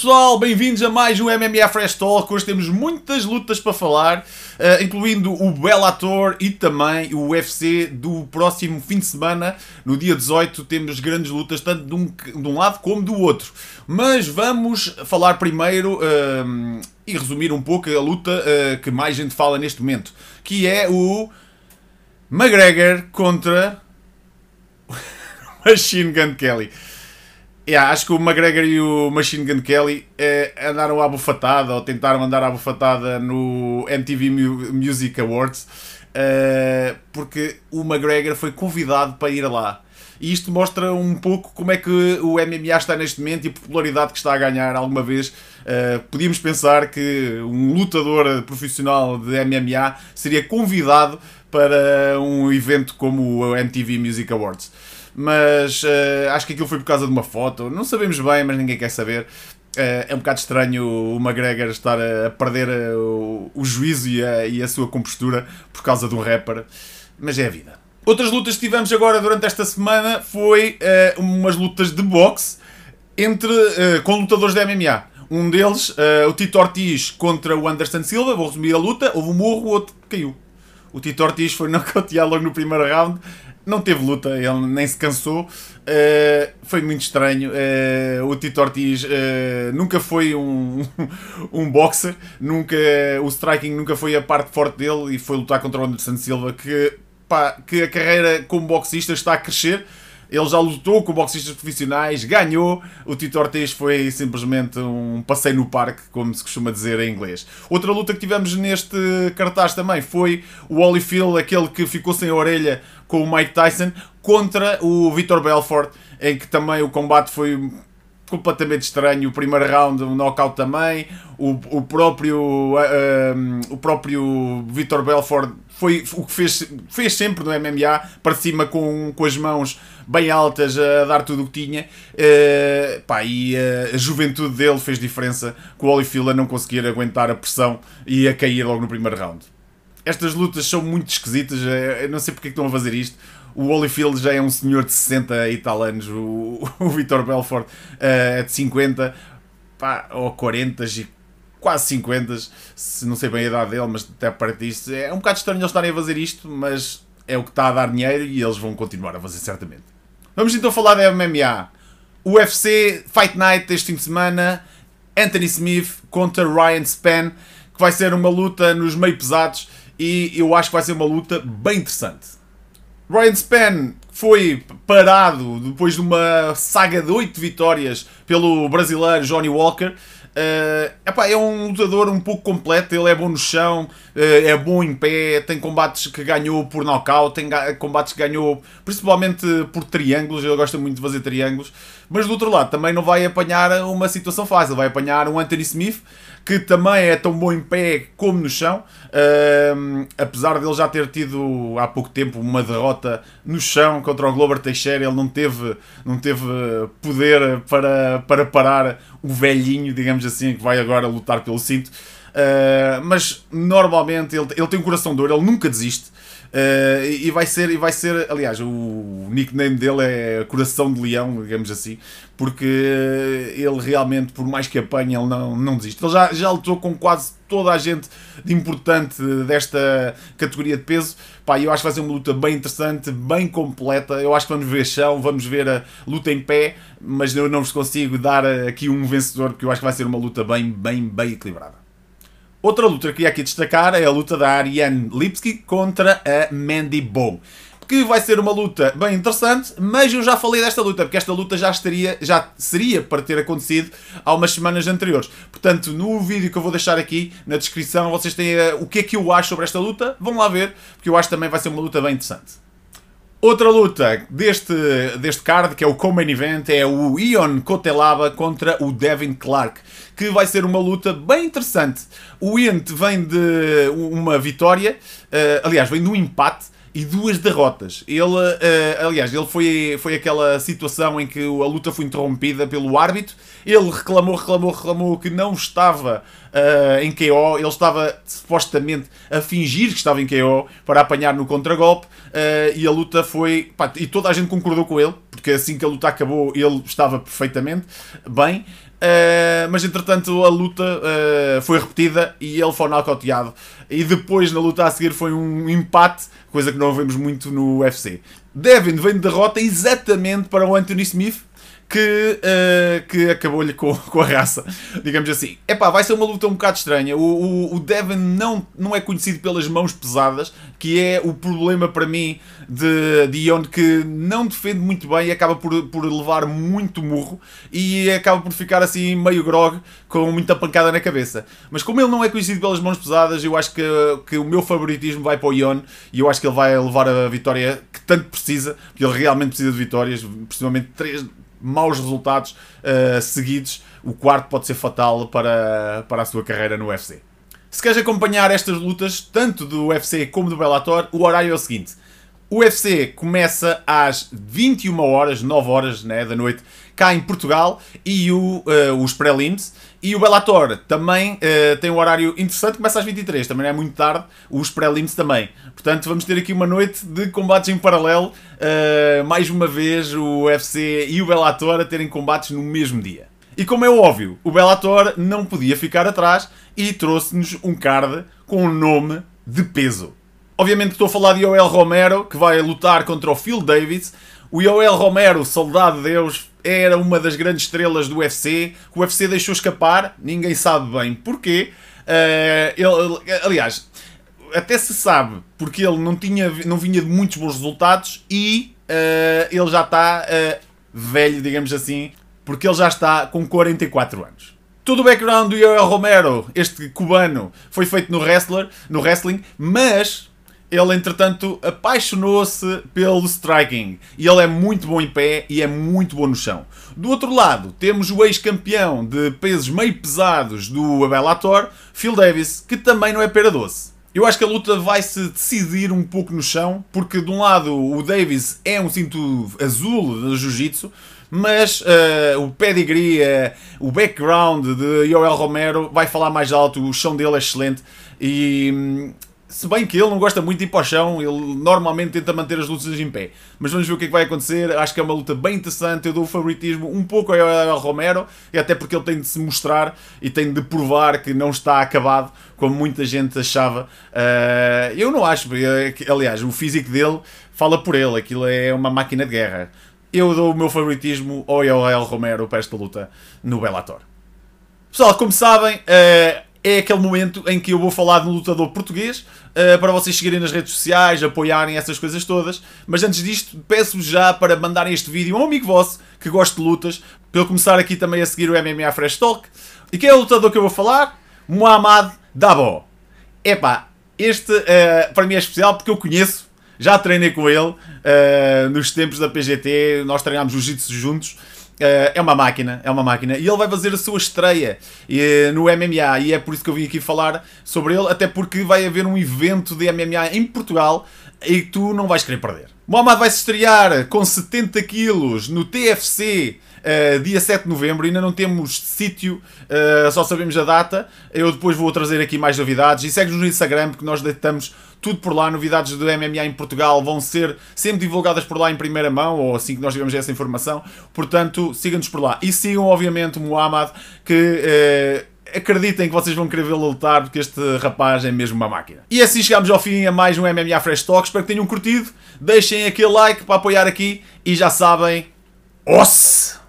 pessoal, bem-vindos a mais um MMA Fresh Talk. Hoje temos muitas lutas para falar, uh, incluindo o Bellator e também o UFC do próximo fim de semana. No dia 18 temos grandes lutas, tanto de um, de um lado como do outro. Mas vamos falar primeiro uh, e resumir um pouco a luta uh, que mais gente fala neste momento, que é o McGregor contra Machine Gun Kelly. Yeah, acho que o McGregor e o Machine Gun Kelly eh, andaram à bufatada ou tentaram andar à bufatada no MTV Music Awards eh, porque o McGregor foi convidado para ir lá. E isto mostra um pouco como é que o MMA está neste momento e a popularidade que está a ganhar alguma vez. Uh, podíamos pensar que um lutador profissional de MMA seria convidado para um evento como o MTV Music Awards mas uh, acho que aquilo foi por causa de uma foto. Não sabemos bem, mas ninguém quer saber. Uh, é um bocado estranho o McGregor estar a perder uh, o, o, juízo e a, e a, sua compostura por causa de um rapper, mas é a vida. Outras lutas que tivemos agora durante esta semana foi umas lutas de boxe entre, com lutadores de MMA. Um deles, o Tito Ortiz contra o Anderson Silva, vou resumir a luta, houve um morro, o outro caiu. O Tito Ortiz foi nocauteado logo no primeiro round não teve luta, ele nem se cansou. Uh, foi muito estranho. Uh, o Tito Ortiz uh, nunca foi um, um boxer, nunca, o striking nunca foi a parte forte dele e foi lutar contra o Anderson Silva, que, pá, que a carreira como boxista está a crescer. Ele já lutou com boxistas profissionais, ganhou. O Tito Ortiz foi simplesmente um passeio no parque, como se costuma dizer em inglês. Outra luta que tivemos neste cartaz também foi o Holyfield, aquele que ficou sem a orelha com o Mike Tyson, contra o Vitor Belfort, em que também o combate foi completamente estranho. O primeiro round, um knockout também. O, o próprio, um, o próprio Vitor Belfort foi o que fez, fez sempre no MMA, para cima com, com as mãos bem altas, a dar tudo o que tinha. Uh, pá, e uh, a juventude dele fez diferença com o Holyfield a não conseguir aguentar a pressão e a cair logo no primeiro round. Estas lutas são muito esquisitas, eu não sei porque é estão a fazer isto. O Holyfield já é um senhor de 60 e tal anos, o, o Vitor Belfort uh, é de 50 pá, ou 40 e quase 50, se não sei bem a idade dele, mas até para disto. É um bocado estranho eles estarem a fazer isto, mas é o que está a dar dinheiro e eles vão continuar a fazer certamente. Vamos então falar da MMA. UFC Fight Night este fim de semana. Anthony Smith contra Ryan Span, que vai ser uma luta nos meio pesados e eu acho que vai ser uma luta bem interessante. Ryan Span foi parado depois de uma saga de 8 vitórias pelo brasileiro Johnny Walker. Uh, epá, é um lutador um pouco completo, ele é bom no chão, uh, é bom em pé, tem combates que ganhou por knockout, tem combates que ganhou principalmente por triângulos, ele gosta muito de fazer triângulos, mas do outro lado também não vai apanhar uma situação fácil, vai apanhar um Anthony Smith que também é tão bom em pé como no chão, uh, apesar de ele já ter tido há pouco tempo uma derrota no chão contra o Glover Teixeira, ele não teve, não teve poder para, para parar o velhinho, digamos assim, que vai agora lutar pelo cinto. Uh, mas normalmente ele, ele tem um coração de ouro, ele nunca desiste. Uh, e vai ser, e vai ser, aliás, o nickname dele é Coração de Leão, digamos assim, porque ele realmente, por mais que apanhe, ele não, não desiste. Ele já, já lutou com quase toda a gente de importante desta categoria de peso. Pá, eu acho que vai ser uma luta bem interessante, bem completa. Eu acho que vamos ver chão, vamos ver a luta em pé, mas eu não vos consigo dar aqui um vencedor, porque eu acho que vai ser uma luta bem, bem, bem equilibrada. Outra luta que queria aqui destacar é a luta da Ariane Lipski contra a Mandy Bow. Que vai ser uma luta bem interessante, mas eu já falei desta luta, porque esta luta já, estaria, já seria para ter acontecido há umas semanas anteriores. Portanto, no vídeo que eu vou deixar aqui na descrição, vocês têm uh, o que é que eu acho sobre esta luta. Vão lá ver, porque eu acho que também vai ser uma luta bem interessante. Outra luta deste, deste card, que é o Common Event, é o Ion Kotelaba contra o Devin Clark, que vai ser uma luta bem interessante. O Ion vem de uma vitória, uh, aliás, vem de um empate e duas derrotas. Ele, uh, aliás, ele foi, foi aquela situação em que a luta foi interrompida pelo árbitro. Ele reclamou, reclamou, reclamou que não estava uh, em KO. Ele estava supostamente a fingir que estava em KO para apanhar no contragolpe. Uh, e a luta foi. Pá, e toda a gente concordou com ele, porque assim que a luta acabou ele estava perfeitamente bem. Uh, mas entretanto a luta uh, foi repetida e ele foi nocauteado. E depois na luta a seguir foi um empate, coisa que não vemos muito no UFC. Devin vem de derrota exatamente para o Anthony Smith, que, uh, que acabou-lhe com, com a raça, digamos assim. Epá, vai ser uma luta um bocado estranha. O, o, o, Devin não, não é conhecido pelas mãos pesadas, que é o problema para mim de, de Ion, que não defende muito bem e acaba por, por levar muito murro e acaba por ficar assim meio grog, com muita pancada na cabeça. Mas como ele não é conhecido pelas mãos pesadas, eu acho que, que o meu favoritismo vai para o Ion e eu acho que ele vai levar a vitória que tanto precisa, porque ele realmente precisa de vitórias, principalmente três maus resultados uh, seguidos, o quarto pode ser fatal para, para a sua carreira no UFC. Se queres acompanhar estas lutas, tanto do UFC como do Bellator, o horário é o seguinte. O UFC começa às 21 horas, 9 horas né, da noite, cá em Portugal, e o, uh, os prelims. E o Bellator também uh, tem um horário interessante, começa às 23, também não é muito tarde, os prelims também. Portanto, vamos ter aqui uma noite de combates em paralelo, uh, mais uma vez o UFC e o Bellator a terem combates no mesmo dia. E como é óbvio, o Bellator não podia ficar atrás e trouxe-nos um card com um nome de peso. Obviamente estou a falar de Yoel Romero, que vai lutar contra o Phil Davis. O Yoel Romero, soldado de Deus, era uma das grandes estrelas do UFC, o UFC deixou escapar, ninguém sabe bem porquê. Uh, ele, aliás, até se sabe porque ele não, tinha, não vinha de muitos bons resultados e uh, ele já está uh, velho, digamos assim, porque ele já está com 44 anos. Todo o background do Yoel Romero, este cubano, foi feito no, wrestler, no wrestling, mas ele entretanto apaixonou-se pelo striking e ele é muito bom em pé e é muito bom no chão. Do outro lado, temos o ex-campeão de pesos meio pesados do Bellator, Phil Davis, que também não é pera doce. Eu acho que a luta vai se decidir um pouco no chão, porque de um lado o Davis é um cinto azul do jiu-jitsu, mas uh, o pedigree, uh, o background de Yoel Romero vai falar mais alto, o chão dele é excelente e hum, se bem que ele não gosta muito de ir para o chão, ele normalmente tenta manter as lutas em pé. Mas vamos ver o que é que vai acontecer. Acho que é uma luta bem interessante. Eu dou o favoritismo um pouco ao Romero, e até porque ele tem de se mostrar e tem de provar que não está acabado, como muita gente achava. Uh, eu não acho, aliás, o físico dele fala por ele. Aquilo é uma máquina de guerra. Eu dou o meu favoritismo ao Yoel Romero para esta luta no Bellator. Pessoal, como sabem, uh, é aquele momento em que eu vou falar de um lutador português uh, para vocês seguirem nas redes sociais, apoiarem essas coisas todas. Mas antes disto, peço-vos já para mandarem este vídeo a um amigo vosso que goste de lutas, para ele começar aqui também a seguir o MMA Fresh Talk. E quem é o lutador que eu vou falar? Muhammad Dabo. Epá, este uh, para mim é especial porque eu conheço, já treinei com ele uh, nos tempos da PGT, nós treinámos jiu-jitsu juntos. Uh, é uma máquina, é uma máquina. E ele vai fazer a sua estreia uh, no MMA. E é por isso que eu vim aqui falar sobre ele, até porque vai haver um evento de MMA em Portugal e tu não vais querer perder. Muhammad vai se estrear com 70 quilos no TFC Uh, dia 7 de novembro, ainda não temos sítio, uh, só sabemos a data. Eu depois vou trazer aqui mais novidades. E segue-nos no Instagram, porque nós deitamos tudo por lá. Novidades do MMA em Portugal vão ser sempre divulgadas por lá em primeira mão, ou assim que nós tivermos essa informação. Portanto, sigam-nos por lá. E sigam, obviamente, o Muhammad, que. Uh, acreditem que vocês vão querer vê-lo lutar porque este rapaz é mesmo uma máquina. E assim chegamos ao fim a mais um MMA Fresh Talk. Espero que tenham curtido. Deixem aquele like para apoiar aqui e já sabem. Os!